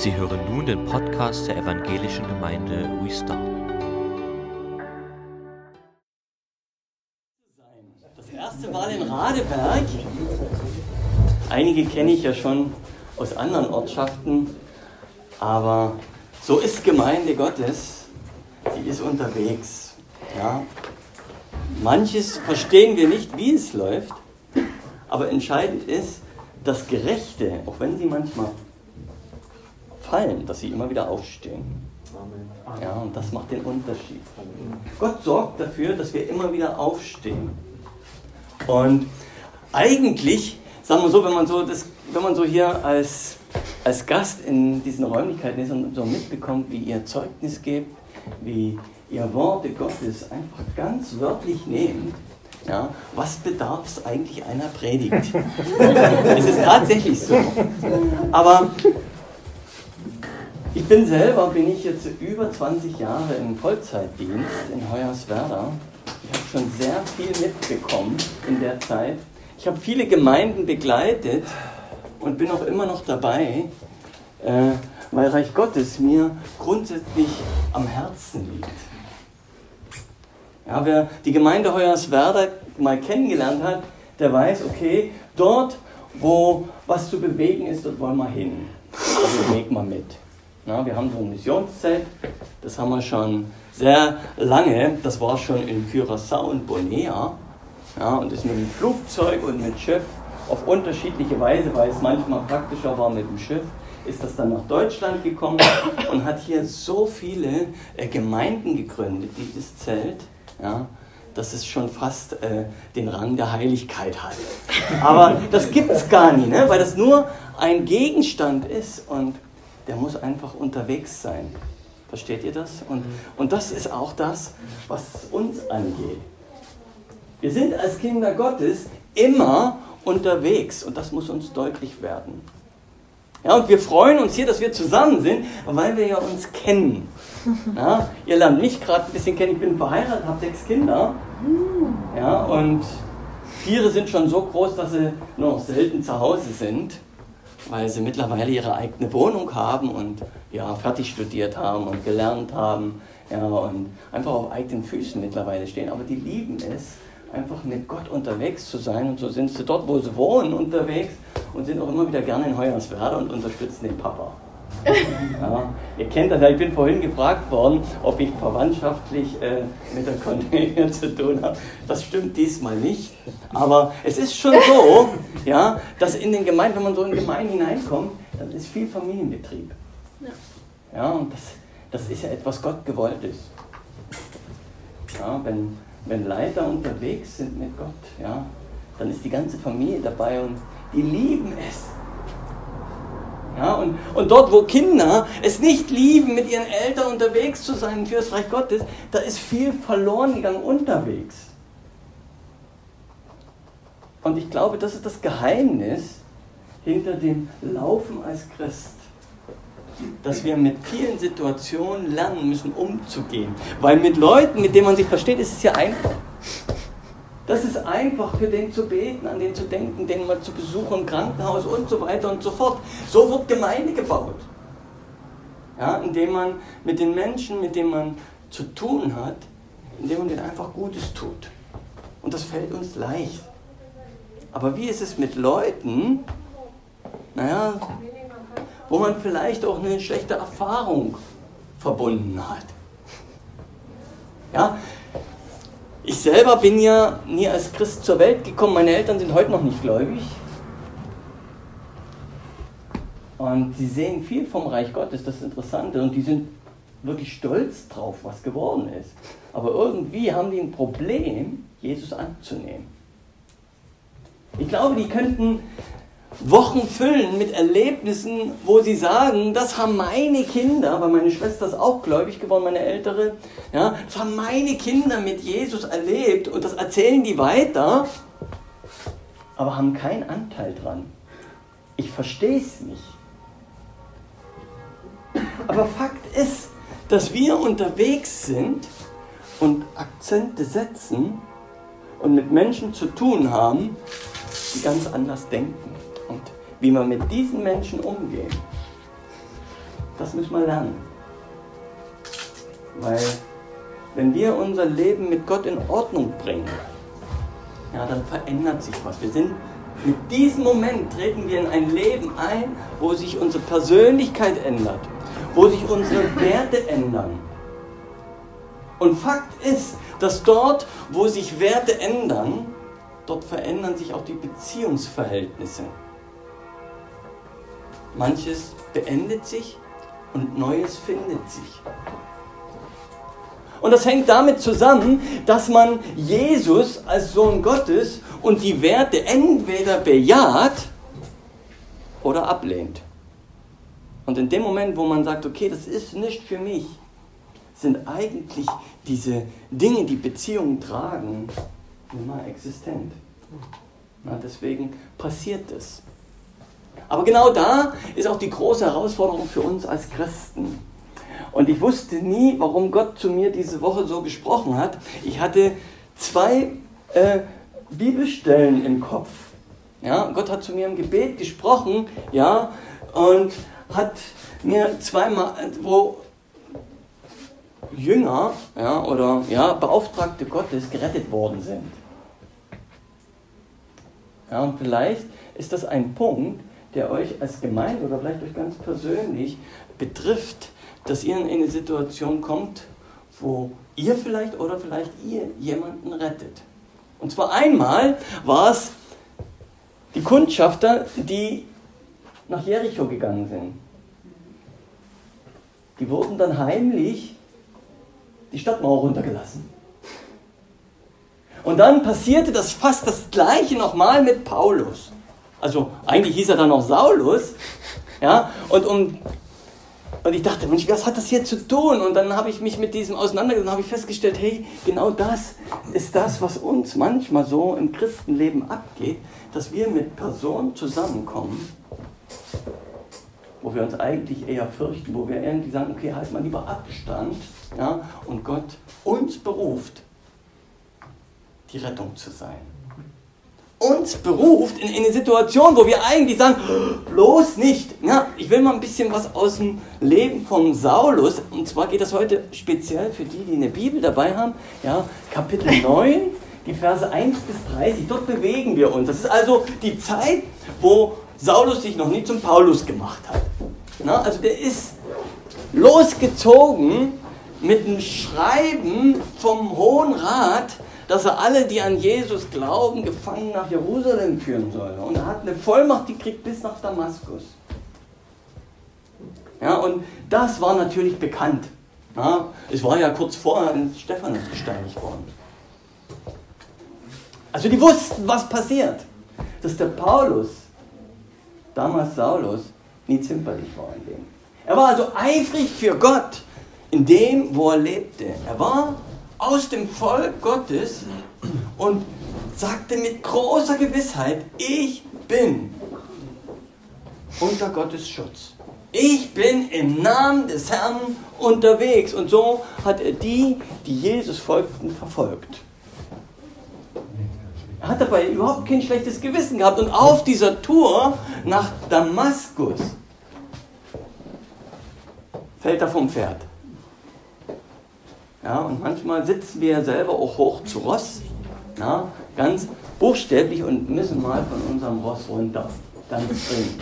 Sie hören nun den Podcast der Evangelischen Gemeinde Restart. Das erste Mal in Radeberg. Einige kenne ich ja schon aus anderen Ortschaften, aber so ist Gemeinde Gottes. Sie ist unterwegs. Ja. Manches verstehen wir nicht, wie es läuft, aber entscheidend ist, das Gerechte, auch wenn sie manchmal fallen, dass sie immer wieder aufstehen. Ja, und das macht den Unterschied. Gott sorgt dafür, dass wir immer wieder aufstehen. Und eigentlich, sagen wir so, wenn man so, das, wenn man so hier als, als Gast in diesen Räumlichkeiten ist und so mitbekommt, wie ihr Zeugnis gebt, wie ihr Worte Gottes einfach ganz wörtlich nehmt, ja, was bedarf es eigentlich einer Predigt? es ist tatsächlich so. Aber ich bin selber, bin ich jetzt über 20 Jahre im Vollzeitdienst in Hoyerswerda. Ich habe schon sehr viel mitbekommen in der Zeit. Ich habe viele Gemeinden begleitet und bin auch immer noch dabei, äh, weil Reich Gottes mir grundsätzlich am Herzen liegt. Ja, wer die Gemeinde Hoyerswerda mal kennengelernt hat, der weiß, okay, dort, wo was zu bewegen ist, dort wollen wir hin. Also legen wir mit. Ja, wir haben so ein Missionszelt, das haben wir schon sehr lange, das war schon in Curaçao und Bonea. Ja, und ist mit dem Flugzeug und mit Schiff auf unterschiedliche Weise, weil es manchmal praktischer war mit dem Schiff, ist das dann nach Deutschland gekommen und hat hier so viele äh, Gemeinden gegründet, dieses Zelt, ja, dass es schon fast äh, den Rang der Heiligkeit hat. Aber das gibt es gar nicht, ne? weil das nur ein Gegenstand ist und der muss einfach unterwegs sein. Versteht ihr das? Und, und das ist auch das, was uns angeht. Wir sind als Kinder Gottes immer unterwegs und das muss uns deutlich werden. Ja, und wir freuen uns hier, dass wir zusammen sind, weil wir ja uns kennen. Ja, ihr lernt mich gerade ein bisschen kennen. Ich bin verheiratet, habe sechs Kinder. Ja, und vier sind schon so groß, dass sie noch selten zu Hause sind weil sie mittlerweile ihre eigene Wohnung haben und ja, fertig studiert haben und gelernt haben ja, und einfach auf eigenen Füßen mittlerweile stehen. Aber die lieben es, einfach mit Gott unterwegs zu sein und so sind sie dort, wo sie wohnen, unterwegs und sind auch immer wieder gerne in Hoyerswerda und unterstützen den Papa. Ja, ihr kennt das ja, ich bin vorhin gefragt worden, ob ich verwandtschaftlich äh, mit der Cornelia zu tun habe. Das stimmt diesmal nicht. Aber es ist schon so, ja, dass in den Gemeinden, wenn man so in Gemeinden hineinkommt, dann ist viel Familienbetrieb. Ja, und das, das ist ja etwas Gott gewolltes. Ja, wenn, wenn Leiter unterwegs sind mit Gott, ja, dann ist die ganze Familie dabei und die lieben es ja, und, und dort, wo Kinder es nicht lieben, mit ihren Eltern unterwegs zu sein für das Reich Gottes, da ist viel verloren gegangen unterwegs. Und ich glaube, das ist das Geheimnis hinter dem Laufen als Christ. Dass wir mit vielen Situationen lernen müssen, umzugehen. Weil mit Leuten, mit denen man sich versteht, ist es ja einfach. Das ist einfach für den zu beten, an den zu denken, den mal zu besuchen Krankenhaus und so weiter und so fort. So wird Gemeinde gebaut. Ja, indem man mit den Menschen, mit denen man zu tun hat, indem man denen einfach Gutes tut. Und das fällt uns leicht. Aber wie ist es mit Leuten, naja, wo man vielleicht auch eine schlechte Erfahrung verbunden hat? Ja, ich selber bin ja nie als Christ zur Welt gekommen. Meine Eltern sind heute noch nicht gläubig. Und sie sehen viel vom Reich Gottes, das ist interessant. Und die sind wirklich stolz drauf, was geworden ist. Aber irgendwie haben die ein Problem, Jesus anzunehmen. Ich glaube, die könnten Wochen füllen mit Erlebnissen, wo sie sagen, das haben meine Kinder, weil meine Schwester ist auch gläubig geworden, meine ältere, ja, das haben meine Kinder mit Jesus erlebt und das erzählen die weiter, aber haben keinen Anteil dran. Ich verstehe es nicht. Aber Fakt ist, dass wir unterwegs sind und Akzente setzen und mit Menschen zu tun haben, die ganz anders denken wie man mit diesen Menschen umgeht. Das müssen wir lernen. Weil wenn wir unser Leben mit Gott in Ordnung bringen, ja, dann verändert sich was. Wir sind mit diesem Moment treten wir in ein Leben ein, wo sich unsere Persönlichkeit ändert, wo sich unsere Werte ändern. Und Fakt ist, dass dort, wo sich Werte ändern, dort verändern sich auch die Beziehungsverhältnisse. Manches beendet sich und Neues findet sich. Und das hängt damit zusammen, dass man Jesus als Sohn Gottes und die Werte entweder bejaht oder ablehnt. Und in dem Moment, wo man sagt, okay, das ist nicht für mich, sind eigentlich diese Dinge, die Beziehungen tragen, immer existent. Na, deswegen passiert es. Aber genau da ist auch die große Herausforderung für uns als Christen. Und ich wusste nie, warum Gott zu mir diese Woche so gesprochen hat. Ich hatte zwei äh, Bibelstellen im Kopf. Ja, Gott hat zu mir im Gebet gesprochen, ja, und hat mir zweimal, wo Jünger ja, oder ja, Beauftragte Gottes gerettet worden sind. Ja, und vielleicht ist das ein Punkt, der euch als Gemeinde oder vielleicht euch ganz persönlich betrifft, dass ihr in eine Situation kommt, wo ihr vielleicht oder vielleicht ihr jemanden rettet. Und zwar einmal war es die Kundschafter, die nach Jericho gegangen sind. Die wurden dann heimlich die Stadtmauer runtergelassen. Und dann passierte das fast das gleiche nochmal mit Paulus. Also eigentlich hieß er dann noch Saulus. Ja, und um und ich dachte, Mensch, was hat das hier zu tun? Und dann habe ich mich mit diesem auseinandergesetzt und habe ich festgestellt, hey, genau das ist das, was uns manchmal so im Christenleben abgeht, dass wir mit Personen zusammenkommen, wo wir uns eigentlich eher fürchten, wo wir irgendwie sagen, okay, halt mal lieber Abstand, ja, und Gott uns beruft, die Rettung zu sein uns beruft in, in, eine Situation, wo wir eigentlich sagen, bloß nicht. Ja, ich will mal ein bisschen was aus dem Leben von Saulus. Und zwar geht das heute speziell für die, die eine Bibel dabei haben. Ja, Kapitel 9, die Verse 1 bis 30. Dort bewegen wir uns. Das ist also die Zeit, wo Saulus sich noch nie zum Paulus gemacht hat. Na, also der ist losgezogen mit einem Schreiben vom Hohen Rat dass er alle, die an Jesus glauben, gefangen nach Jerusalem führen soll. Und er hat eine Vollmacht, die kriegt bis nach Damaskus. Ja, und das war natürlich bekannt. Ja, es war ja kurz vorher ein Stephanus gesteinigt worden. Also die wussten, was passiert. Dass der Paulus, damals Saulus, nie zimperlich war in dem. Er war also eifrig für Gott in dem, wo er lebte. Er war aus dem Volk Gottes und sagte mit großer Gewissheit, ich bin unter Gottes Schutz. Ich bin im Namen des Herrn unterwegs. Und so hat er die, die Jesus folgten, verfolgt. Er hat dabei überhaupt kein schlechtes Gewissen gehabt. Und auf dieser Tour nach Damaskus fällt er vom Pferd. Ja, und manchmal sitzen wir selber auch hoch zu Ross, ja, ganz buchstäblich und müssen mal von unserem Ross runter, ganz dringend.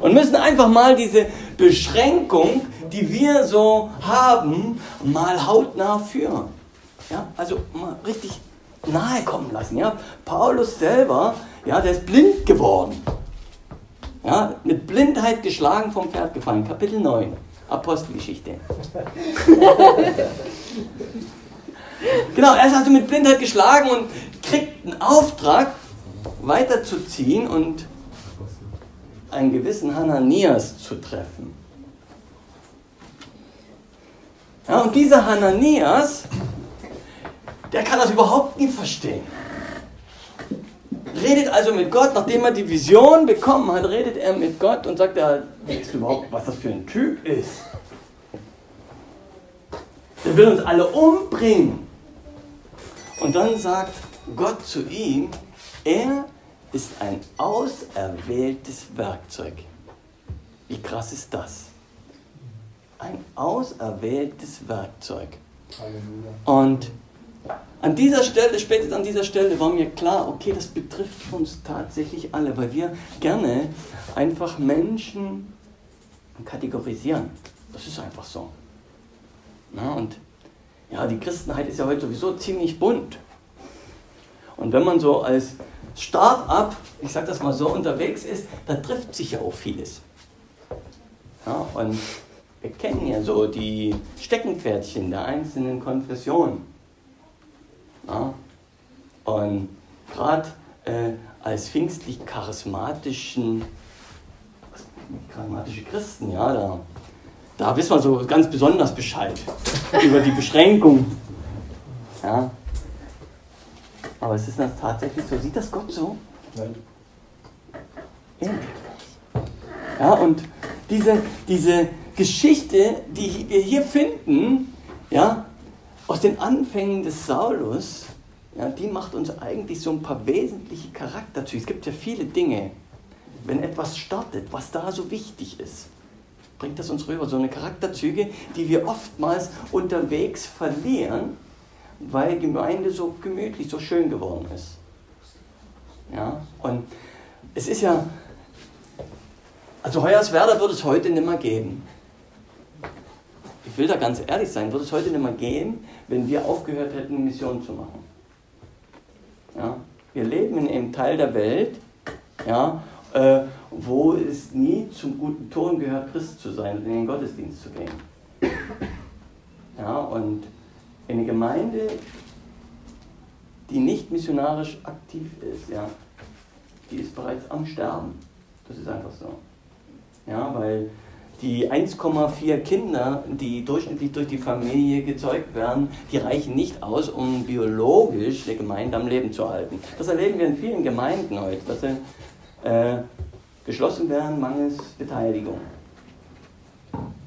Und müssen einfach mal diese Beschränkung, die wir so haben, mal hautnah führen. Ja, also mal richtig nahe kommen lassen. Ja. Paulus selber, ja, der ist blind geworden. Ja, mit Blindheit geschlagen vom Pferd gefallen. Kapitel 9. Apostelgeschichte. genau, er ist also mit Blindheit geschlagen und kriegt einen Auftrag, weiterzuziehen und einen gewissen Hananias zu treffen. Ja, und dieser Hananias, der kann das überhaupt nicht verstehen. Redet also mit Gott, nachdem er die Vision bekommen hat, redet er mit Gott und sagt er, weißt du überhaupt, was das für ein Typ ist? Der will uns alle umbringen. Und dann sagt Gott zu ihm, er ist ein auserwähltes Werkzeug. Wie krass ist das? ein auserwähltes Werkzeug. Und an dieser Stelle, spätestens an dieser Stelle war mir klar, okay, das betrifft uns tatsächlich alle, weil wir gerne einfach Menschen kategorisieren. Das ist einfach so. Na, und ja, die Christenheit ist ja heute sowieso ziemlich bunt. Und wenn man so als Start-up, ich sag das mal so, unterwegs ist, da trifft sich ja auch vieles. Ja, und wir kennen ja so die Steckenpferdchen der einzelnen Konfessionen. Ja? Und gerade äh, als pfingstlich charismatischen charismatische Christen, ja, da, da wissen wir so ganz besonders Bescheid über die Beschränkung. Ja. Aber es ist das tatsächlich so. Sieht das Gott so? Nein. Ja, und diese, diese Geschichte, die wir hier finden, ja, aus den Anfängen des Saulus, ja, die macht uns eigentlich so ein paar wesentliche Charakterzüge. Es gibt ja viele Dinge, wenn etwas startet, was da so wichtig ist, bringt das uns rüber. So eine Charakterzüge, die wir oftmals unterwegs verlieren, weil Gemeinde so gemütlich, so schön geworden ist. Ja, und es ist ja, also Hoyerswerda würde es heute nicht mehr geben. Ich will da ganz ehrlich sein, würde es heute nicht mehr gehen, wenn wir aufgehört hätten, Mission zu machen. Ja? Wir leben in einem Teil der Welt, ja, äh, wo es nie zum guten Ton gehört, Christ zu sein und in den Gottesdienst zu gehen. Ja, und eine Gemeinde, die nicht missionarisch aktiv ist, ja, die ist bereits am Sterben. Das ist einfach so. Ja, weil die 1,4 Kinder, die durchschnittlich durch die Familie gezeugt werden, die reichen nicht aus, um biologisch eine Gemeinde am Leben zu halten. Das erleben wir in vielen Gemeinden heute, dass sie äh, geschlossen werden mangels Beteiligung.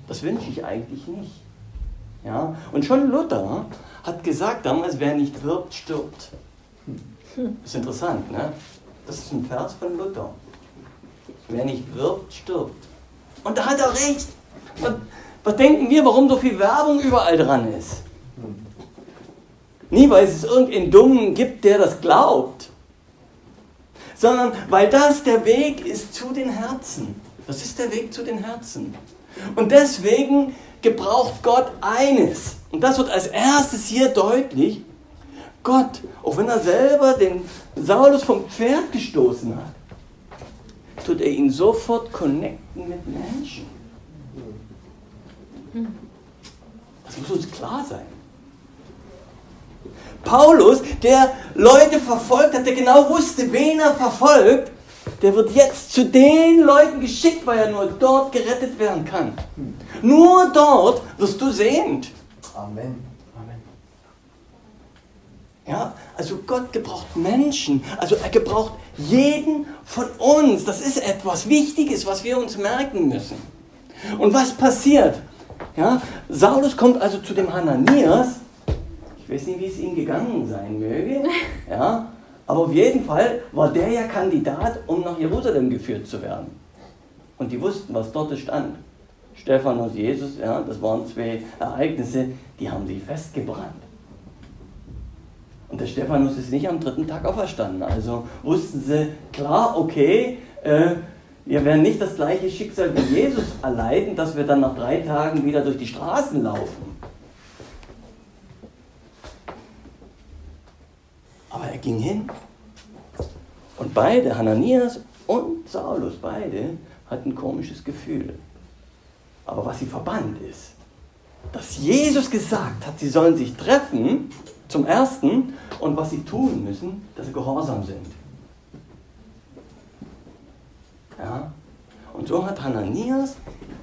Das wünsche ich eigentlich nicht. Ja? Und schon Luther hat gesagt damals, wer nicht wirbt, stirbt. Das ist interessant, ne? Das ist ein Vers von Luther. Wer nicht wirbt, stirbt. Und da hat er recht. Was, was denken wir, warum so viel Werbung überall dran ist? Nie, weil es irgendeinen Dummen gibt, der das glaubt, sondern weil das der Weg ist zu den Herzen. Das ist der Weg zu den Herzen. Und deswegen gebraucht Gott eines. Und das wird als erstes hier deutlich. Gott, auch wenn er selber den Saulus vom Pferd gestoßen hat, tut er ihn sofort connecten mit Menschen. Das muss uns klar sein. Paulus, der Leute verfolgt hat, der genau wusste, wen er verfolgt, der wird jetzt zu den Leuten geschickt, weil er nur dort gerettet werden kann. Nur dort wirst du sehend. Amen. Ja, also Gott gebraucht Menschen, also er gebraucht jeden von uns. Das ist etwas Wichtiges, was wir uns merken müssen. Und was passiert? Ja, Saulus kommt also zu dem Hananias. Ich weiß nicht, wie es ihm gegangen sein möge. Ja, aber auf jeden Fall war der ja Kandidat, um nach Jerusalem geführt zu werden. Und die wussten, was dort stand. Stephanus, Jesus, ja, das waren zwei Ereignisse, die haben sie festgebrannt. Der Stephanus ist nicht am dritten Tag auferstanden. Also wussten sie, klar, okay, äh, wir werden nicht das gleiche Schicksal wie Jesus erleiden, dass wir dann nach drei Tagen wieder durch die Straßen laufen. Aber er ging hin. Und beide, Hananias und Saulus, beide hatten ein komisches Gefühl. Aber was sie verband ist, dass Jesus gesagt hat, sie sollen sich treffen, zum Ersten, und was sie tun müssen, dass sie gehorsam sind. Ja? Und so hat Hananias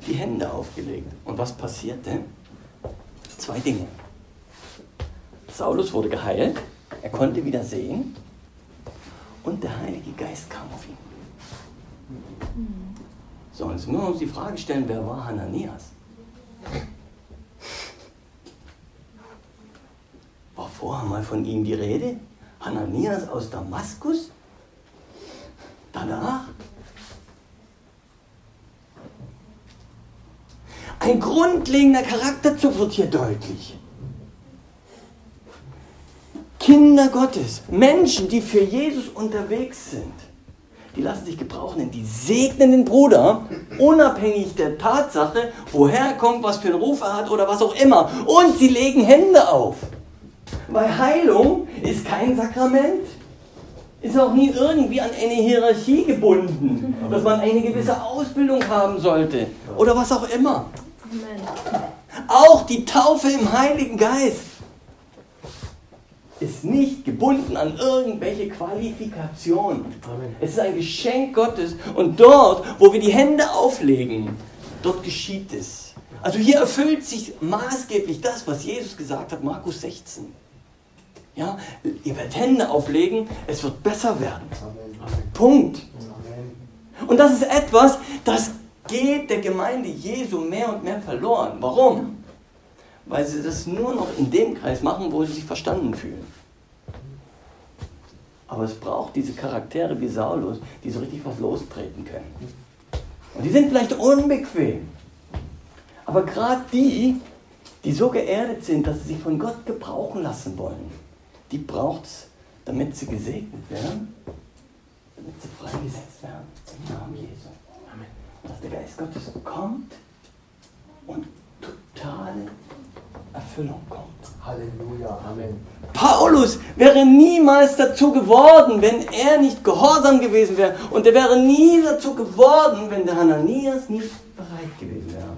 die Hände aufgelegt. Und was passierte? Zwei Dinge. Saulus wurde geheilt, er konnte wieder sehen und der Heilige Geist kam auf ihn. So, jetzt müssen wir uns die Frage stellen, wer war Hananias? War vorher mal von ihm die Rede? Hananias aus Damaskus? Danach? Ein grundlegender Charakterzug wird hier deutlich. Kinder Gottes, Menschen, die für Jesus unterwegs sind, die lassen sich gebrauchen, denn die segnen den Bruder, unabhängig der Tatsache, woher er kommt, was für einen Ruf er hat oder was auch immer. Und sie legen Hände auf. Weil Heilung ist kein Sakrament. Ist auch nie irgendwie an eine Hierarchie gebunden, dass man eine gewisse Ausbildung haben sollte oder was auch immer. Auch die Taufe im Heiligen Geist ist nicht gebunden an irgendwelche Qualifikationen. Es ist ein Geschenk Gottes und dort, wo wir die Hände auflegen, dort geschieht es. Also hier erfüllt sich maßgeblich das, was Jesus gesagt hat, Markus 16. Ja, ihr werdet Hände auflegen, es wird besser werden. Punkt. Und das ist etwas, das geht der Gemeinde Jesu mehr und mehr verloren. Warum? weil sie das nur noch in dem Kreis machen, wo sie sich verstanden fühlen. Aber es braucht diese Charaktere wie Saulus, die so richtig was lostreten können. Und die sind vielleicht unbequem. Aber gerade die, die so geerdet sind, dass sie sich von Gott gebrauchen lassen wollen, die braucht es, damit sie gesegnet werden, damit sie freigesetzt werden. Im Namen Jesu. Amen. Und dass der Geist Gottes kommt und totale Erfüllung kommt. Halleluja, Amen. Paulus wäre niemals dazu geworden, wenn er nicht gehorsam gewesen wäre. Und er wäre nie dazu geworden, wenn der Hananias nicht bereit gewesen wäre.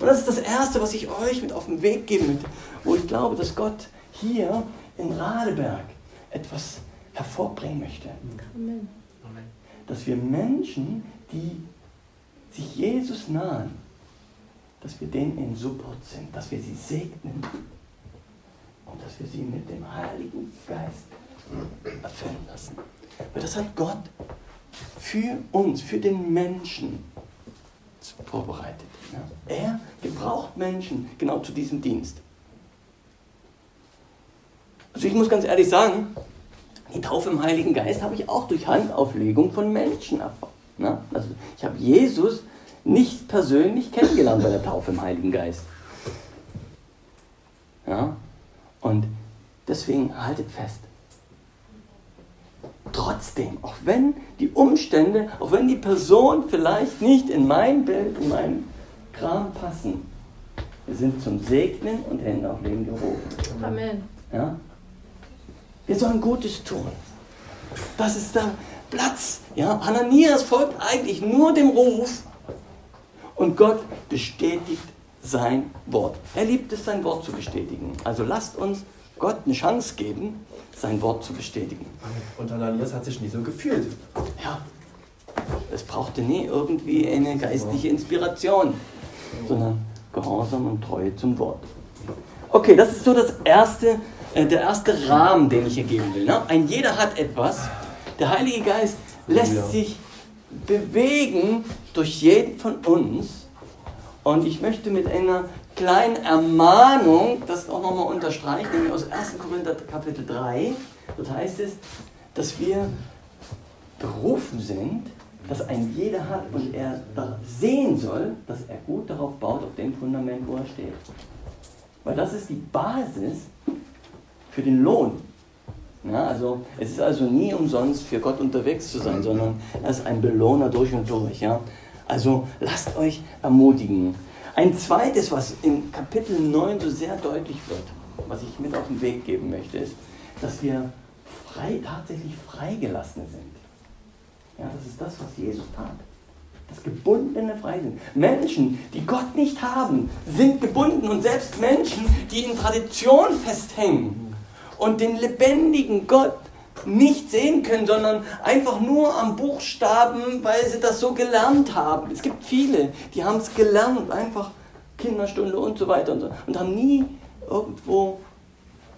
Und das ist das Erste, was ich euch mit auf den Weg geben möchte, wo ich glaube, dass Gott hier in Radeberg etwas hervorbringen möchte. Amen. Dass wir Menschen, die sich Jesus nahen, dass wir denen in Support sind, dass wir sie segnen und dass wir sie mit dem Heiligen Geist erfüllen lassen. Weil das hat Gott für uns, für den Menschen vorbereitet. Er gebraucht Menschen genau zu diesem Dienst. Also ich muss ganz ehrlich sagen, die Taufe im Heiligen Geist habe ich auch durch Handauflegung von Menschen erfahren. Ja. Also ich habe Jesus nicht persönlich kennengelernt bei der Taufe im Heiligen Geist. Ja? Und deswegen haltet fest. Trotzdem, auch wenn die Umstände, auch wenn die Person vielleicht nicht in mein Bild, in meinen Kram passen, wir sind zum Segnen und Hände auflegen gerufen. Amen. Ja? Wir sollen Gutes tun. Das ist der Platz. Ja? Hananias folgt eigentlich nur dem Ruf, und Gott bestätigt sein Wort. Er liebt es, sein Wort zu bestätigen. Also lasst uns Gott eine Chance geben, sein Wort zu bestätigen. Und Ananias hat sich nie so gefühlt. Ja, es brauchte nie irgendwie eine geistliche Inspiration, sondern Gehorsam und Treue zum Wort. Okay, das ist so das erste, der erste Rahmen, den ich hier geben will. Ne? Ein jeder hat etwas. Der Heilige Geist lässt ja. sich bewegen durch jeden von uns. Und ich möchte mit einer kleinen Ermahnung das auch nochmal unterstreichen, nämlich aus 1. Korinther Kapitel 3. Dort heißt es, dass wir berufen sind, dass ein jeder hat und er sehen soll, dass er gut darauf baut, auf dem Fundament, wo er steht. Weil das ist die Basis für den Lohn. Ja, also es ist also nie umsonst für Gott unterwegs zu sein, sondern er ist ein Belohner durch und durch. Ja? Also lasst euch ermutigen. Ein zweites, was im Kapitel 9 so sehr deutlich wird, was ich mit auf den Weg geben möchte, ist, dass wir frei, tatsächlich freigelassen sind. Ja, das ist das, was Jesus tat. Das gebundene Freisinn. Menschen, die Gott nicht haben, sind gebunden und selbst Menschen, die in Tradition festhängen, und den lebendigen Gott nicht sehen können, sondern einfach nur am Buchstaben, weil sie das so gelernt haben. Es gibt viele, die haben es gelernt, einfach Kinderstunde und so weiter und so, und haben nie irgendwo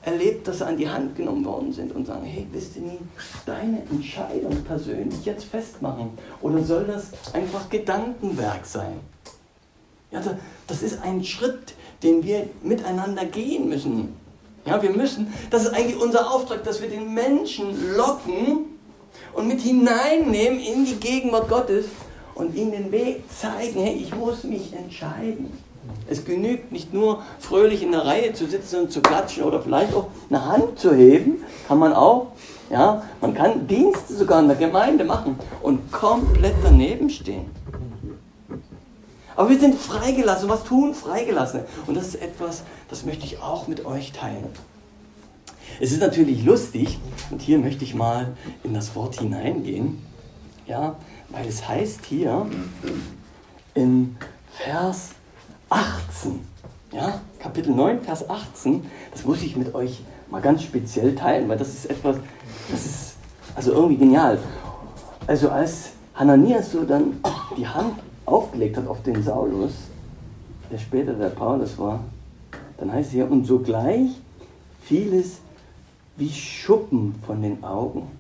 erlebt, dass sie an die Hand genommen worden sind und sagen, hey, wisst ihr nie, deine Entscheidung persönlich jetzt festmachen? Oder soll das einfach Gedankenwerk sein? Ja, das ist ein Schritt, den wir miteinander gehen müssen. Ja, wir müssen, das ist eigentlich unser Auftrag, dass wir den Menschen locken und mit hineinnehmen in die Gegenwart Gottes und ihnen den Weg zeigen, hey, ich muss mich entscheiden. Es genügt nicht nur fröhlich in der Reihe zu sitzen und zu klatschen oder vielleicht auch eine Hand zu heben, kann man auch. Ja, man kann Dienste sogar in der Gemeinde machen und komplett daneben stehen. Aber wir sind freigelassen. Was tun Freigelassene? Und das ist etwas, das möchte ich auch mit euch teilen. Es ist natürlich lustig, und hier möchte ich mal in das Wort hineingehen, ja, weil es heißt hier in Vers 18, ja, Kapitel 9, Vers 18, das muss ich mit euch mal ganz speziell teilen, weil das ist etwas, das ist also irgendwie genial. Also als Hananias so dann die Hand aufgelegt hat auf den Saulus, der später der Paulus war, dann heißt es hier, und sogleich fiel es wie Schuppen von den Augen.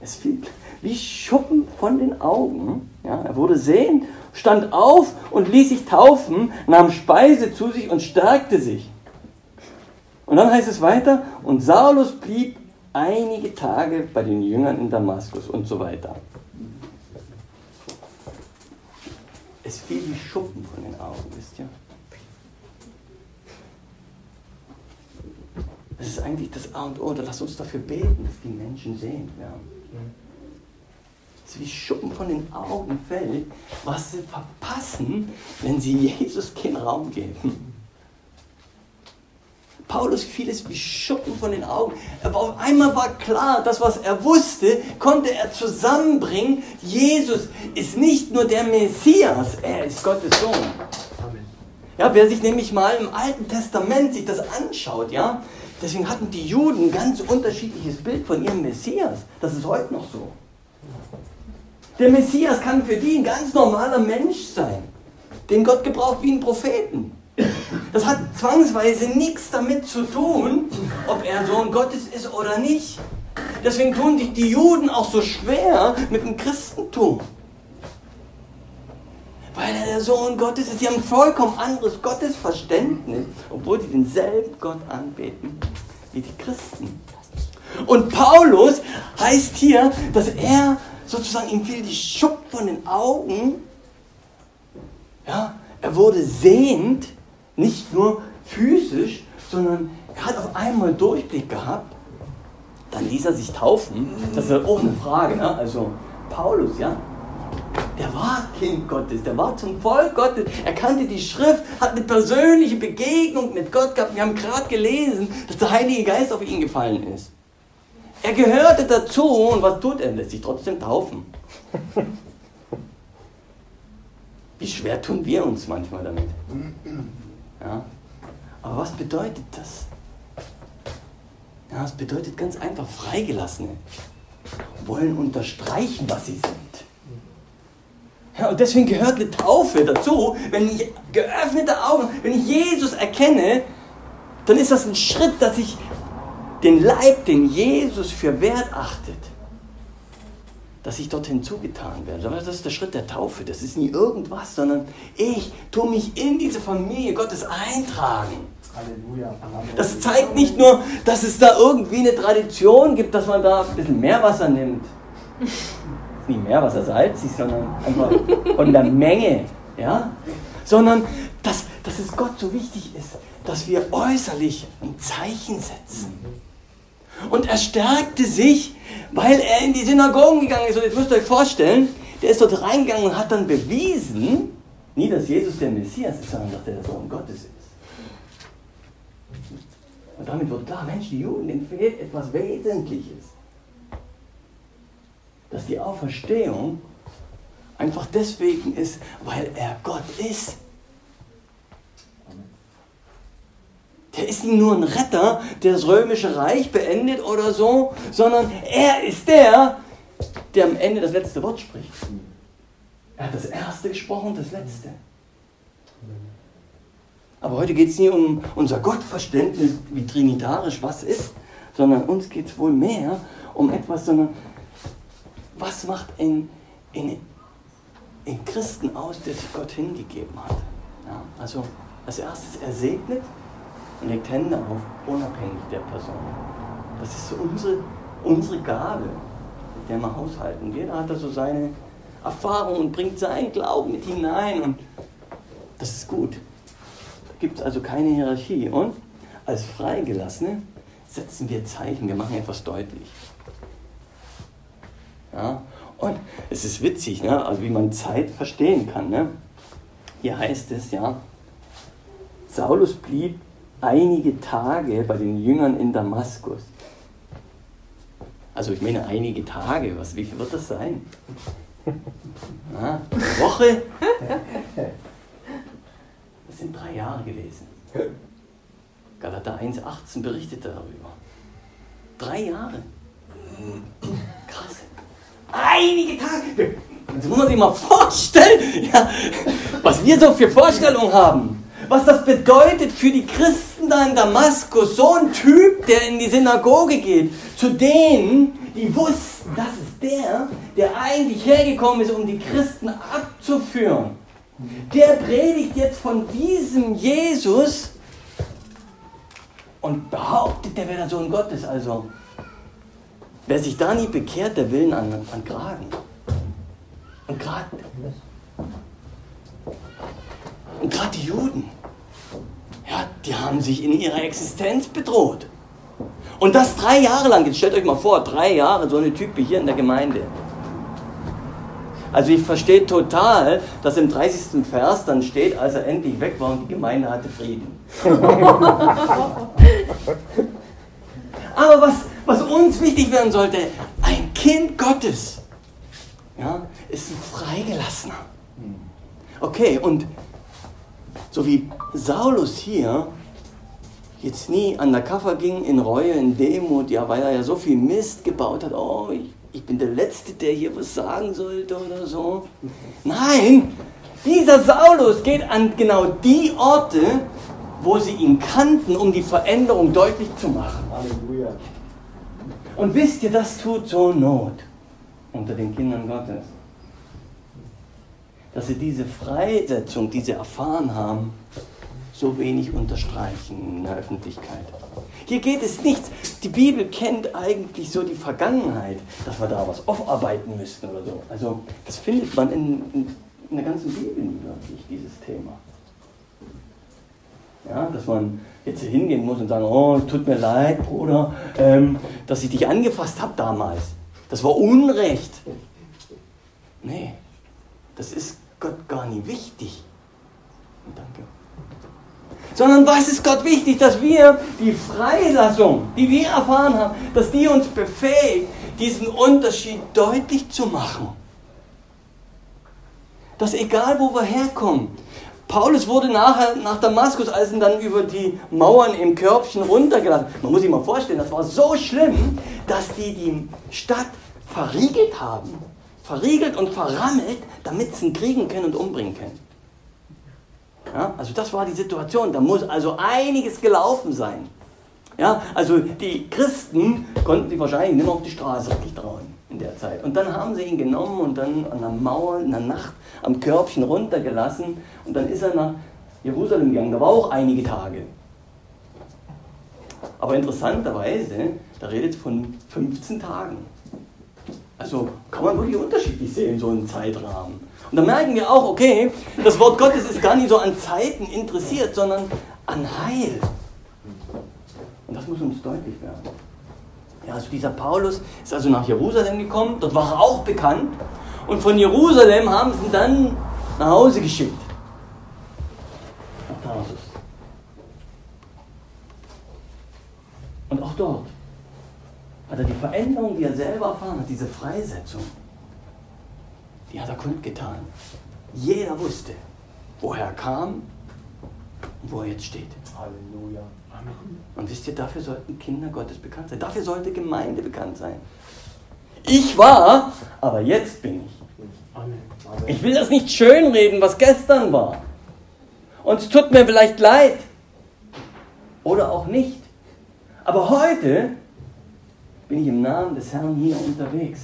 Es fiel wie Schuppen von den Augen. Ja, er wurde sehend, stand auf und ließ sich taufen, nahm Speise zu sich und stärkte sich. Und dann heißt es weiter, und Saulus blieb einige Tage bei den Jüngern in Damaskus und so weiter. Es fiel wie Schuppen von den Augen, wisst ihr? Das ist eigentlich das A und O. Lass uns dafür beten, dass die Menschen sehen werden. Es ist wie Schuppen von den Augen fällt, was sie verpassen, wenn sie Jesus keinen Raum geben. Paulus fiel es wie Schuppen von den Augen. Aber auf einmal war klar, das, was er wusste, konnte er zusammenbringen. Jesus ist nicht nur der Messias, er ist Gottes Sohn. Ja, wer sich nämlich mal im Alten Testament sich das anschaut, ja, deswegen hatten die Juden ein ganz unterschiedliches Bild von ihrem Messias. Das ist heute noch so. Der Messias kann für die ein ganz normaler Mensch sein, den Gott gebraucht wie einen Propheten. Das hat zwangsweise nichts damit zu tun, ob er Sohn Gottes ist oder nicht. Deswegen tun sich die Juden auch so schwer mit dem Christentum. Weil er der Sohn Gottes ist. Sie haben ein vollkommen anderes Gottesverständnis, obwohl sie denselben Gott anbeten wie die Christen. Und Paulus heißt hier, dass er sozusagen, ihm fiel die Schupp von den Augen. Ja, er wurde sehend nicht nur physisch, sondern er hat auf einmal Durchblick gehabt. Dann ließ er sich taufen. Das ist auch eine Frage. Ne? Also Paulus, ja, der war Kind Gottes, der war zum Volk Gottes. Er kannte die Schrift, hat eine persönliche Begegnung mit Gott gehabt. Wir haben gerade gelesen, dass der Heilige Geist auf ihn gefallen ist. Er gehörte dazu und was tut er? Lässt sich trotzdem taufen. Wie schwer tun wir uns manchmal damit? Ja? Aber was bedeutet das? Ja, es bedeutet ganz einfach, Freigelassene wollen unterstreichen, was sie sind. Ja, und deswegen gehört eine Taufe dazu. Wenn ich geöffnete Augen, wenn ich Jesus erkenne, dann ist das ein Schritt, dass ich den Leib, den Jesus für wert achtet, dass ich dorthin zugetan werde. Das ist der Schritt der Taufe. Das ist nie irgendwas, sondern ich tue mich in diese Familie Gottes eintragen. Halleluja. Das zeigt nicht nur, dass es da irgendwie eine Tradition gibt, dass man da ein bisschen Meerwasser nimmt. Nicht Meerwasser salzig, sondern einfach von der Menge. Ja? Sondern dass, dass es Gott so wichtig ist, dass wir äußerlich ein Zeichen setzen. Und er stärkte sich, weil er in die Synagogen gegangen ist. Und jetzt müsst ihr euch vorstellen, der ist dort reingegangen und hat dann bewiesen, nie, dass Jesus der Messias ist, sondern dass er der Sohn Gottes ist. Und damit wird klar, Mensch, die Juden, denen fehlt etwas Wesentliches. Dass die Auferstehung einfach deswegen ist, weil er Gott ist. Der ist nicht nur ein Retter, der das römische Reich beendet oder so, sondern er ist der, der am Ende das letzte Wort spricht. Er hat das erste gesprochen das letzte. Aber heute geht es nie um unser Gottverständnis, wie trinitarisch was ist, sondern uns geht es wohl mehr um etwas, sondern was macht ein, ein, ein Christen aus, der sich Gott hingegeben hat. Ja, also als erstes, er segnet und legt Hände auf, unabhängig der Person. Das ist so unsere, unsere Gabe, mit der wir haushalten. Jeder hat da so seine Erfahrung und bringt seinen Glauben mit hinein. Und das ist gut. Da gibt es also keine Hierarchie. Und als Freigelassene setzen wir Zeichen, wir machen etwas deutlich. Ja? Und es ist witzig, ne? also wie man Zeit verstehen kann. Ne? Hier heißt es ja, Saulus blieb einige Tage bei den Jüngern in Damaskus. Also ich meine einige Tage, was, wie viel wird das sein? Na, eine Woche? Das sind drei Jahre gewesen. Galater 1,18 berichtet darüber. Drei Jahre. Krass. Einige Tage. Das muss man sich mal vorstellen, ja, was wir so für Vorstellungen haben. Was das bedeutet für die Christen da in Damaskus. So ein Typ, der in die Synagoge geht. Zu denen, die wussten, das ist der, der eigentlich hergekommen ist, um die Christen abzuführen. Der predigt jetzt von diesem Jesus und behauptet, der wäre der Sohn Gottes. Also, wer sich da nie bekehrt, der will an, an Kragen. Und gerade und gerade die Juden, ja, die haben sich in ihrer Existenz bedroht. Und das drei Jahre lang. Jetzt stellt euch mal vor, drei Jahre so eine Type hier in der Gemeinde. Also ich verstehe total, dass im 30. Vers dann steht, als er endlich weg war und die Gemeinde hatte Frieden. Aber was, was uns wichtig werden sollte, ein Kind Gottes ja, ist ein Freigelassener. Okay, und so wie Saulus hier jetzt nie an der Kaffer ging in Reue, in Demut, ja, weil er ja so viel Mist gebaut hat, oh, ich, ich bin der Letzte, der hier was sagen sollte oder so. Nein, dieser Saulus geht an genau die Orte, wo sie ihn kannten, um die Veränderung deutlich zu machen. Halleluja. Und wisst ihr, das tut so Not unter den Kindern Gottes. Dass sie diese Freisetzung, die sie erfahren haben, so wenig unterstreichen in der Öffentlichkeit. Hier geht es nicht, die Bibel kennt eigentlich so die Vergangenheit, dass wir da was aufarbeiten müssten oder so. Also das findet man in, in, in der ganzen Bibel nie wirklich, dieses Thema. Ja, dass man jetzt hingehen muss und sagen, oh, tut mir leid, Bruder, ähm, dass ich dich angefasst habe damals. Das war Unrecht. Nee, das ist Gott gar nicht wichtig. Danke sondern was ist Gott wichtig, dass wir die Freilassung, die wir erfahren haben, dass die uns befähigt, diesen Unterschied deutlich zu machen. Dass egal wo wir herkommen, Paulus wurde nachher nach Damaskus, als ihn dann über die Mauern im Körbchen runtergelassen. Man muss sich mal vorstellen, das war so schlimm, dass die die Stadt verriegelt haben. Verriegelt und verrammelt, damit sie ihn kriegen können und umbringen können. Ja, also das war die Situation. Da muss also einiges gelaufen sein. Ja, also die Christen konnten sich wahrscheinlich nicht mehr auf die Straße richtig trauen in der Zeit. Und dann haben sie ihn genommen und dann an der Mauer in der Nacht am Körbchen runtergelassen und dann ist er nach Jerusalem gegangen. Da war auch einige Tage. Aber interessanterweise, da redet es von 15 Tagen. Also kann man wirklich unterschiedlich sehen, so einen Zeitrahmen. Und da merken wir auch, okay, das Wort Gottes ist gar nicht so an Zeiten interessiert, sondern an Heil. Und das muss uns deutlich werden. Ja, also dieser Paulus ist also nach Jerusalem gekommen, dort war er auch bekannt. Und von Jerusalem haben sie ihn dann nach Hause geschickt. Nach Tarsus. Und auch dort hat er die Veränderung, die er selber erfahren hat, diese Freisetzung, die hat er kundgetan. Jeder wusste, woher er kam wo er jetzt steht. Halleluja. Amen. Und wisst ihr, dafür sollten Kinder Gottes bekannt sein. Dafür sollte Gemeinde bekannt sein. Ich war, aber jetzt bin ich. Amen. Ich will das nicht schönreden, was gestern war. Und es tut mir vielleicht leid. Oder auch nicht. Aber heute bin ich im Namen des Herrn hier unterwegs.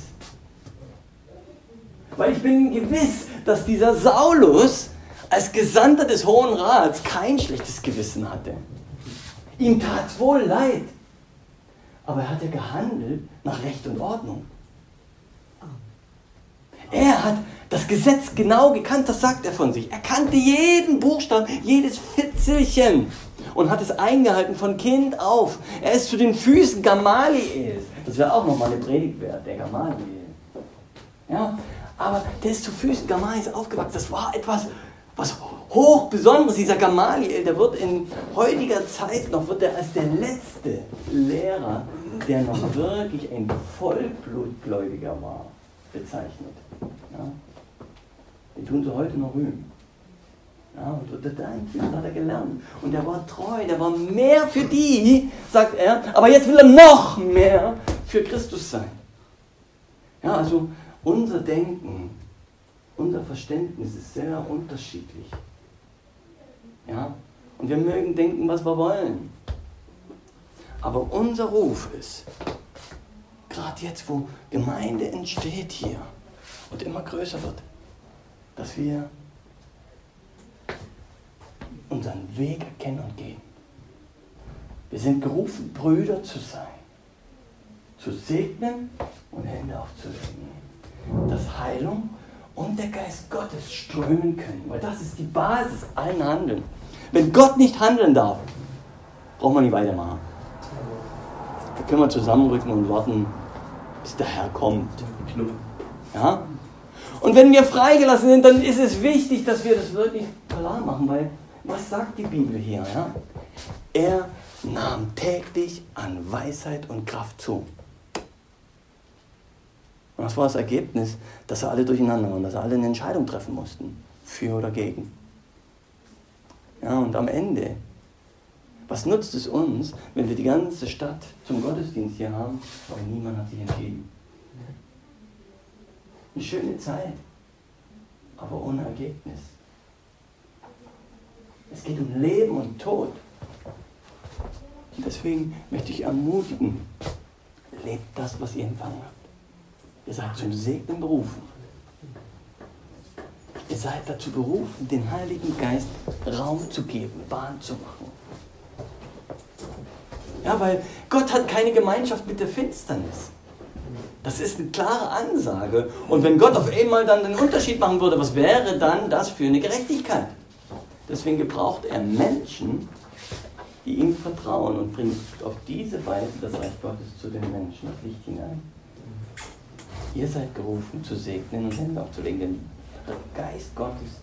Weil ich bin gewiss, dass dieser Saulus als Gesandter des Hohen Rats kein schlechtes Gewissen hatte. Ihm tat wohl leid. Aber er hatte gehandelt nach Recht und Ordnung. Er hat das Gesetz genau gekannt, das sagt er von sich. Er kannte jeden Buchstaben, jedes Fitzelchen und hat es eingehalten von Kind auf. Er ist zu den Füßen Gamaliels. Das wäre auch nochmal eine Predigt wert, der Gamaliel. Ja, aber der ist zu Füßen Gamaliels aufgewachsen. Das war etwas, was hoch Besonderes. Dieser Gamaliel, der wird in heutiger Zeit noch, wird er als der letzte Lehrer, der noch wirklich ein Vollblutgläubiger war, bezeichnet. Ja? Die tun sie heute noch rühmen. Ja, und das hat er gelernt. Und er war treu, der war mehr für die, sagt er, aber jetzt will er noch mehr für Christus sein. Ja, also unser Denken, unser Verständnis ist sehr unterschiedlich. Ja, und wir mögen denken, was wir wollen. Aber unser Ruf ist, gerade jetzt, wo Gemeinde entsteht hier und immer größer wird, dass wir unseren Weg erkennen und gehen. Wir sind gerufen, Brüder zu sein, zu segnen und Hände aufzulegen, dass Heilung und der Geist Gottes strömen können, weil das ist die Basis allen Handeln. Wenn Gott nicht handeln darf, braucht man nicht weitermachen. Da können wir zusammenrücken und warten, bis der Herr kommt. Ja? Und wenn wir freigelassen sind, dann ist es wichtig, dass wir das wirklich klar machen, weil was sagt die Bibel hier? Ja? Er nahm täglich an Weisheit und Kraft zu. Und das war das Ergebnis, dass sie alle durcheinander waren, dass sie alle eine Entscheidung treffen mussten, für oder gegen. Ja, und am Ende, was nutzt es uns, wenn wir die ganze Stadt zum Gottesdienst hier haben, aber niemand hat sich entschieden? Eine schöne Zeit, aber ohne Ergebnis. Es geht um Leben und Tod. Und deswegen möchte ich ermutigen, lebt das, was ihr empfangen habt. Ihr seid zum Segnen berufen. Ihr seid dazu berufen, den Heiligen Geist Raum zu geben, Bahn zu machen. Ja, weil Gott hat keine Gemeinschaft mit der Finsternis. Das ist eine klare Ansage. Und wenn Gott auf einmal dann den Unterschied machen würde, was wäre dann das für eine Gerechtigkeit? Deswegen gebraucht er Menschen, die ihm vertrauen und bringt auf diese Weise das Reich Gottes zu den Menschen, das Licht hinein. Ihr seid gerufen zu segnen und Hände aufzulegen, den Geist Gottes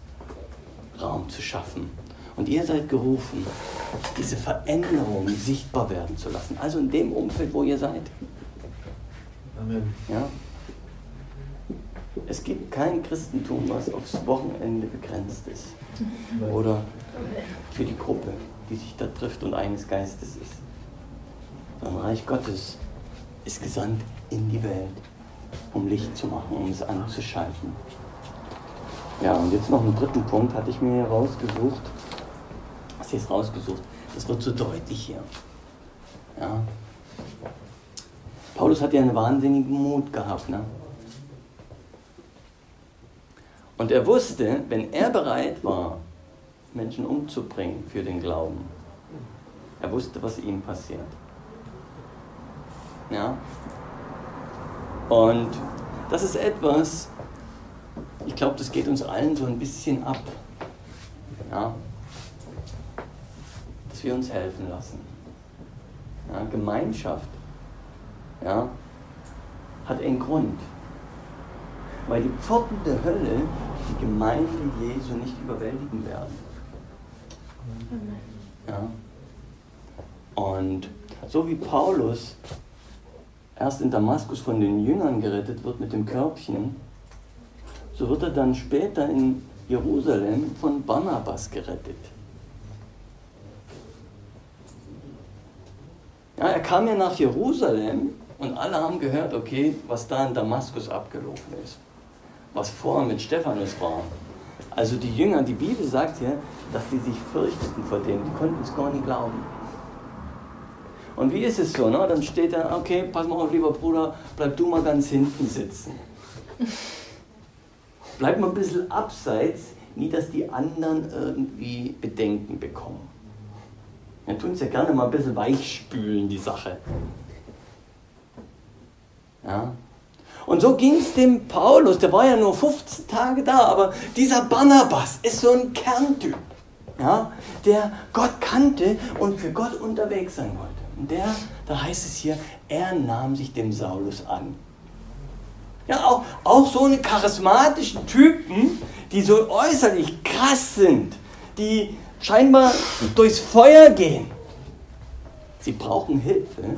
Raum zu schaffen. Und ihr seid gerufen, diese Veränderung sichtbar werden zu lassen. Also in dem Umfeld, wo ihr seid. Amen. Ja? Es gibt kein Christentum, was aufs Wochenende begrenzt ist. Oder für die Gruppe, die sich da trifft und eines Geistes ist. Sondern Reich Gottes ist gesandt in die Welt, um Licht zu machen, um es anzuschalten. Ja, und jetzt noch einen dritten Punkt hatte ich mir hier rausgesucht. Was ist rausgesucht? Das wird so deutlich hier. Ja. Paulus hat ja einen wahnsinnigen Mut gehabt. Ne? Und er wusste, wenn er bereit war, Menschen umzubringen für den Glauben, er wusste, was ihm passiert. Ja? Und das ist etwas, ich glaube, das geht uns allen so ein bisschen ab. Ja? Dass wir uns helfen lassen. Ja? Gemeinschaft ja, hat einen Grund. Weil die Pforten der Hölle die Gemeinde Jesu nicht überwältigen werden. Ja? Und so wie Paulus erst in Damaskus von den Jüngern gerettet wird mit dem Körbchen, so wird er dann später in Jerusalem von Barnabas gerettet. Ja, er kam ja nach Jerusalem und alle haben gehört, okay, was da in Damaskus abgelaufen ist was vorher mit Stephanus war. Also die Jünger, die Bibel sagt ja, dass die sich fürchteten vor dem, die konnten es gar nicht glauben. Und wie ist es so? Ne? Dann steht da, okay, pass mal auf, lieber Bruder, bleib du mal ganz hinten sitzen. Bleib mal ein bisschen abseits, nie dass die anderen irgendwie Bedenken bekommen. Dann tun sie ja gerne mal ein bisschen weichspülen, die Sache. Ja? Und so ging es dem Paulus, der war ja nur 15 Tage da, aber dieser Barnabas ist so ein Kerntyp, ja, der Gott kannte und für Gott unterwegs sein wollte. Und der, da heißt es hier, er nahm sich dem Saulus an. Ja, auch, auch so eine charismatischen Typen, die so äußerlich krass sind, die scheinbar durchs Feuer gehen. Sie brauchen Hilfe.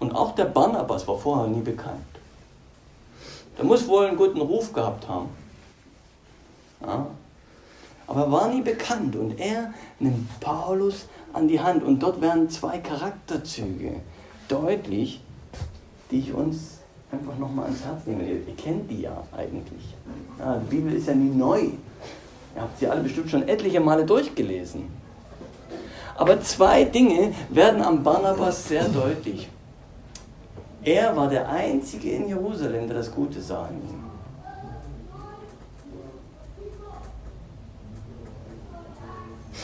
Und auch der Barnabas war vorher nie bekannt. Der muss wohl einen guten Ruf gehabt haben. Ja. Aber er war nie bekannt und er nimmt Paulus an die Hand und dort werden zwei Charakterzüge deutlich, die ich uns einfach nochmal ans Herz nehme. Ihr, ihr, kennt die ja eigentlich. Ja, die Bibel ist ja nie neu. Ihr habt sie alle bestimmt schon etliche Male durchgelesen. Aber zwei Dinge werden am Barnabas sehr deutlich. Er war der Einzige in Jerusalem, der das Gute sah in ihm.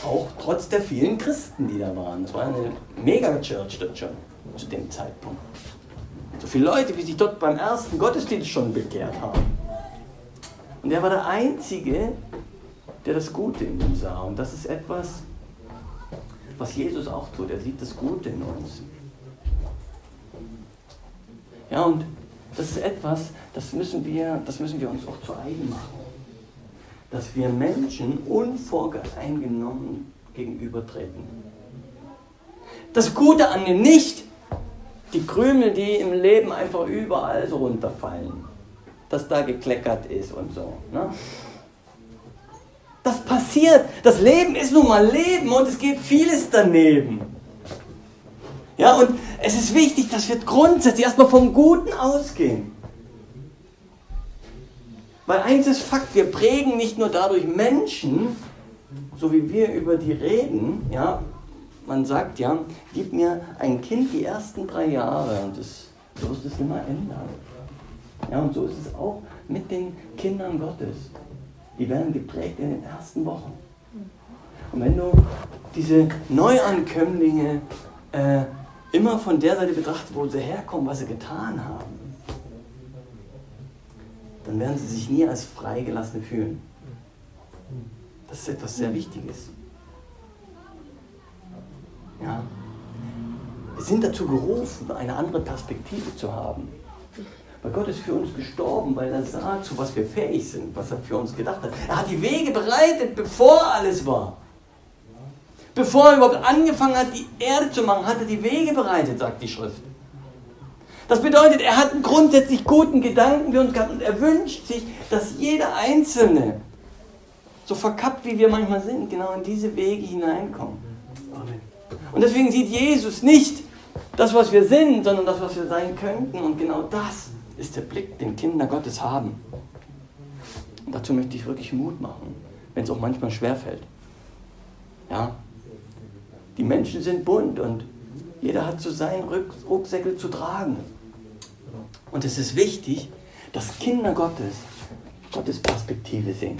Auch trotz der vielen Christen, die da waren. Es war eine Mega-Church dort schon zu dem Zeitpunkt. So viele Leute, wie sich dort beim ersten Gottesdienst schon bekehrt haben. Und er war der Einzige, der das Gute in ihm sah. Und das ist etwas, was Jesus auch tut. Er sieht das Gute in uns. Ja, und das ist etwas, das müssen wir, das müssen wir uns auch zu eigen machen. Dass wir Menschen unvoreingenommen gegenübertreten. Das Gute an dem nicht, die Krümel, die im Leben einfach überall so runterfallen, dass da gekleckert ist und so. Ne? Das passiert. Das Leben ist nun mal Leben und es geht vieles daneben. Ja, und es ist wichtig, dass wir grundsätzlich erstmal vom Guten ausgehen. Weil eins ist Fakt, wir prägen nicht nur dadurch Menschen, so wie wir über die reden, ja, man sagt ja, gib mir ein Kind die ersten drei Jahre und das, du wirst es immer ändern. Ja, und so ist es auch mit den Kindern Gottes. Die werden geprägt in den ersten Wochen. Und wenn du diese Neuankömmlinge äh, immer von der Seite betrachtet, wo sie herkommen, was sie getan haben, dann werden sie sich nie als Freigelassene fühlen. Das ist etwas sehr Wichtiges. Ja. Wir sind dazu gerufen, eine andere Perspektive zu haben. Weil Gott ist für uns gestorben, weil er sah, zu was wir fähig sind, was er für uns gedacht hat. Er hat die Wege bereitet, bevor alles war. Bevor er überhaupt angefangen hat, die Erde zu machen, hat er die Wege bereitet, sagt die Schrift. Das bedeutet, er hat einen grundsätzlich guten Gedanken für uns gehabt und er wünscht sich, dass jeder Einzelne, so verkappt wie wir manchmal sind, genau in diese Wege hineinkommt. Amen. Und deswegen sieht Jesus nicht das, was wir sind, sondern das, was wir sein könnten. Und genau das ist der Blick, den Kinder Gottes haben. Und dazu möchte ich wirklich Mut machen, wenn es auch manchmal schwerfällt. Ja, die Menschen sind bunt und jeder hat so seinen Rucksäckel zu tragen. Und es ist wichtig, dass Kinder Gottes Gottes Perspektive sehen.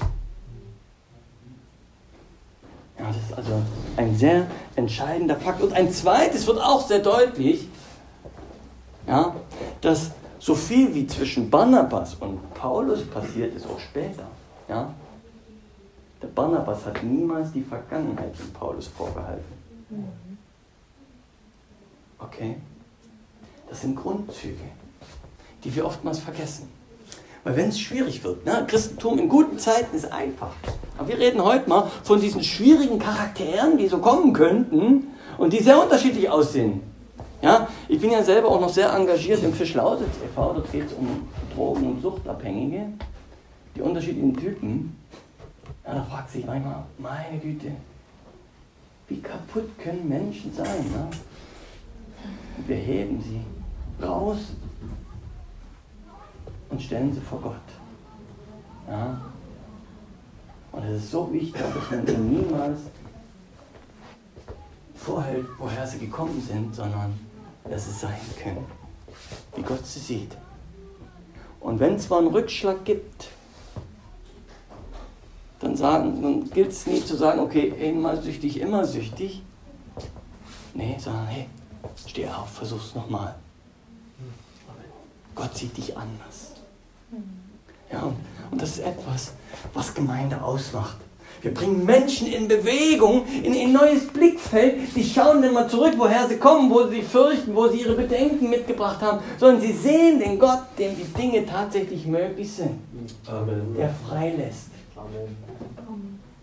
Ja, das ist also ein sehr entscheidender Fakt. Und ein zweites wird auch sehr deutlich, ja, dass so viel wie zwischen Barnabas und Paulus passiert ist, auch später. Ja. Der Barnabas hat niemals die Vergangenheit von Paulus vorgehalten. Okay? Das sind Grundzüge, die wir oftmals vergessen. Weil wenn es schwierig wird, ne, Christentum in guten Zeiten ist einfach. Aber wir reden heute mal von diesen schwierigen Charakteren, die so kommen könnten und die sehr unterschiedlich aussehen. Ja, ich bin ja selber auch noch sehr engagiert im Fischlausitz e.V., dort geht es um Drogen- und Suchtabhängige, die unterschiedlichen Typen. Ja, da fragt sich manchmal, meine Güte, wie kaputt können Menschen sein? Ne? Wir heben sie raus und stellen sie vor Gott. Ja? Und es ist so wichtig, dass man ihnen niemals vorhält, woher sie gekommen sind, sondern dass sie sein können, wie Gott sie sieht. Und wenn es zwar einen Rückschlag gibt, dann, dann gilt es nicht zu sagen, okay, einmal süchtig, immer süchtig. Nee, sondern hey, steh auf, versuch's nochmal. Gott sieht dich anders. Ja, und, und das ist etwas, was Gemeinde ausmacht. Wir bringen Menschen in Bewegung, in ein neues Blickfeld. Die schauen nicht mal zurück, woher sie kommen, wo sie fürchten, wo sie ihre Bedenken mitgebracht haben, sondern sie sehen den Gott, dem die Dinge tatsächlich möglich sind. Amen. Der freilässt. Amen.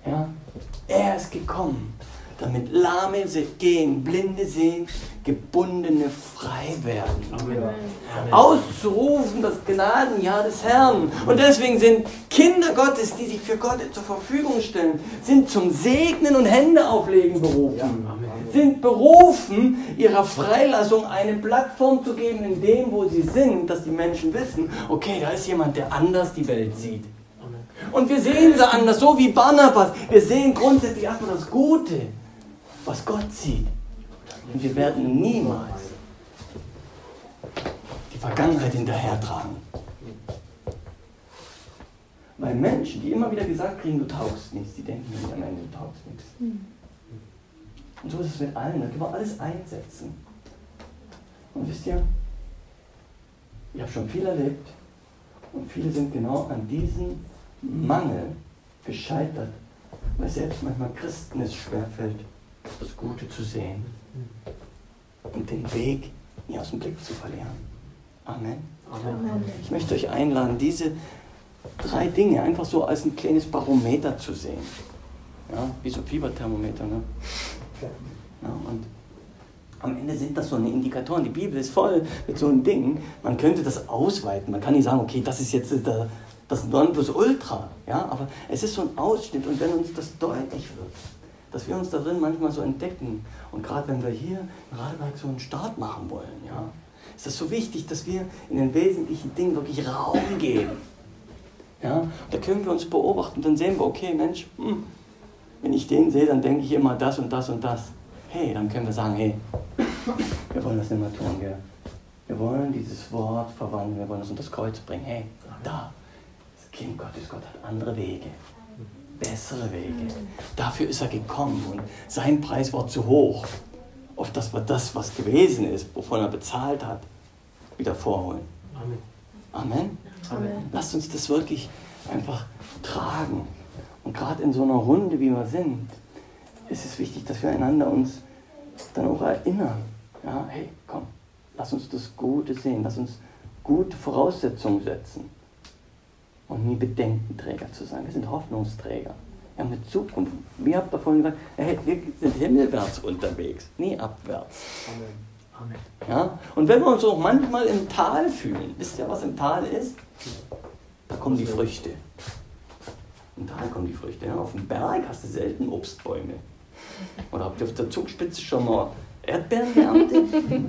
Ja? Er ist gekommen, damit Lahme gehen, Blinde sehen, Gebundene frei werden. Amen. Auszurufen das Gnadenjahr des Herrn. Und deswegen sind Kinder Gottes, die sich für Gott zur Verfügung stellen, sind zum Segnen und Hände auflegen berufen. Sind berufen, ihrer Freilassung eine Plattform zu geben, in dem, wo sie sind, dass die Menschen wissen, okay, da ist jemand, der anders die Welt sieht. Und wir sehen sie anders, so wie Barnabas. Wir sehen grundsätzlich erstmal das Gute, was Gott sieht. Und wir werden niemals die Vergangenheit hinterhertragen. Weil Menschen, die immer wieder gesagt kriegen, du taugst nichts, die denken nicht am Ende, du taugst nichts. Und so ist es mit allen. Da können wir alles einsetzen. Und wisst ihr, ich habe schon viel erlebt und viele sind genau an diesem Mangel gescheitert, weil selbst manchmal Christen es schwerfällt, das Gute zu sehen und den Weg nie aus dem Blick zu verlieren. Amen. Amen. Ich möchte euch einladen, diese drei Dinge einfach so als ein kleines Barometer zu sehen. Ja, wie so Fieberthermometer. Ne? Ja, und am Ende sind das so eine Indikatoren. Die Bibel ist voll mit so einem Ding. Man könnte das ausweiten. Man kann nicht sagen, okay, das ist jetzt der, das Nonplusultra. Ja, aber es ist so ein Ausschnitt. Und wenn uns das deutlich wird, dass wir uns darin manchmal so entdecken. Und gerade wenn wir hier in Radeberg so einen Start machen wollen, ja, ist das so wichtig, dass wir in den wesentlichen Dingen wirklich Raum geben. Ja, da können wir uns beobachten, dann sehen wir, okay, Mensch, hm, wenn ich den sehe, dann denke ich immer das und das und das. Hey, dann können wir sagen, hey, wir wollen das nicht mehr tun, gell? Wir wollen dieses Wort verwandeln, wir wollen das unter das Kreuz bringen. Hey, da, das Kind Gottes, Gott hat andere Wege bessere Wege. Dafür ist er gekommen und sein Preis war zu hoch. Auf das wir das, was gewesen ist, wovon er bezahlt hat, wieder vorholen. Amen. Amen. Amen. Lasst uns das wirklich einfach tragen. Und gerade in so einer Runde, wie wir sind, ist es wichtig, dass wir einander uns dann auch erinnern. Ja, hey, komm, lass uns das Gute sehen, lass uns gute Voraussetzungen setzen und nie Bedenkenträger zu sein. Wir sind Hoffnungsträger. Wir haben eine Zukunft. Wie habt ihr vorhin gesagt, hey, wir sind himmelwärts unterwegs, nie abwärts. Amen. Amen. Ja? Und wenn wir uns auch manchmal im Tal fühlen, wisst ihr, was im Tal ist? Da kommen die Früchte. Im Tal kommen die Früchte. Ja? Auf dem Berg hast du selten Obstbäume. Oder habt ihr auf der Zugspitze schon mal Erdbeeren geerntet?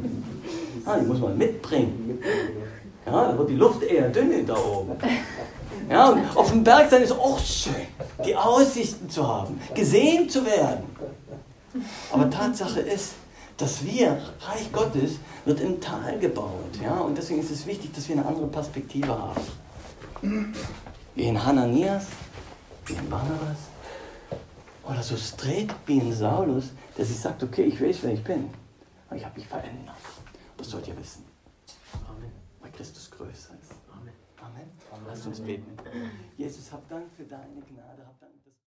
Ah, die muss man mitbringen. Ja, da wird die Luft eher dünne da oben. Ja, und auf dem Berg sein ist auch schön, die Aussichten zu haben, gesehen zu werden. Aber Tatsache ist, dass wir, Reich Gottes, wird im Tal gebaut. Ja? Und deswegen ist es wichtig, dass wir eine andere Perspektive haben. Wie in Hananias, wie in Barnabas. Oder so straight wie in Saulus, der sich sagt, okay, ich weiß, wer ich bin. Aber ich habe mich verändert. Das sollt ihr wissen. Amen. Christus größer ist. Amen. Amen. Lasst uns beten. Jesus, hab Dank für deine Gnade.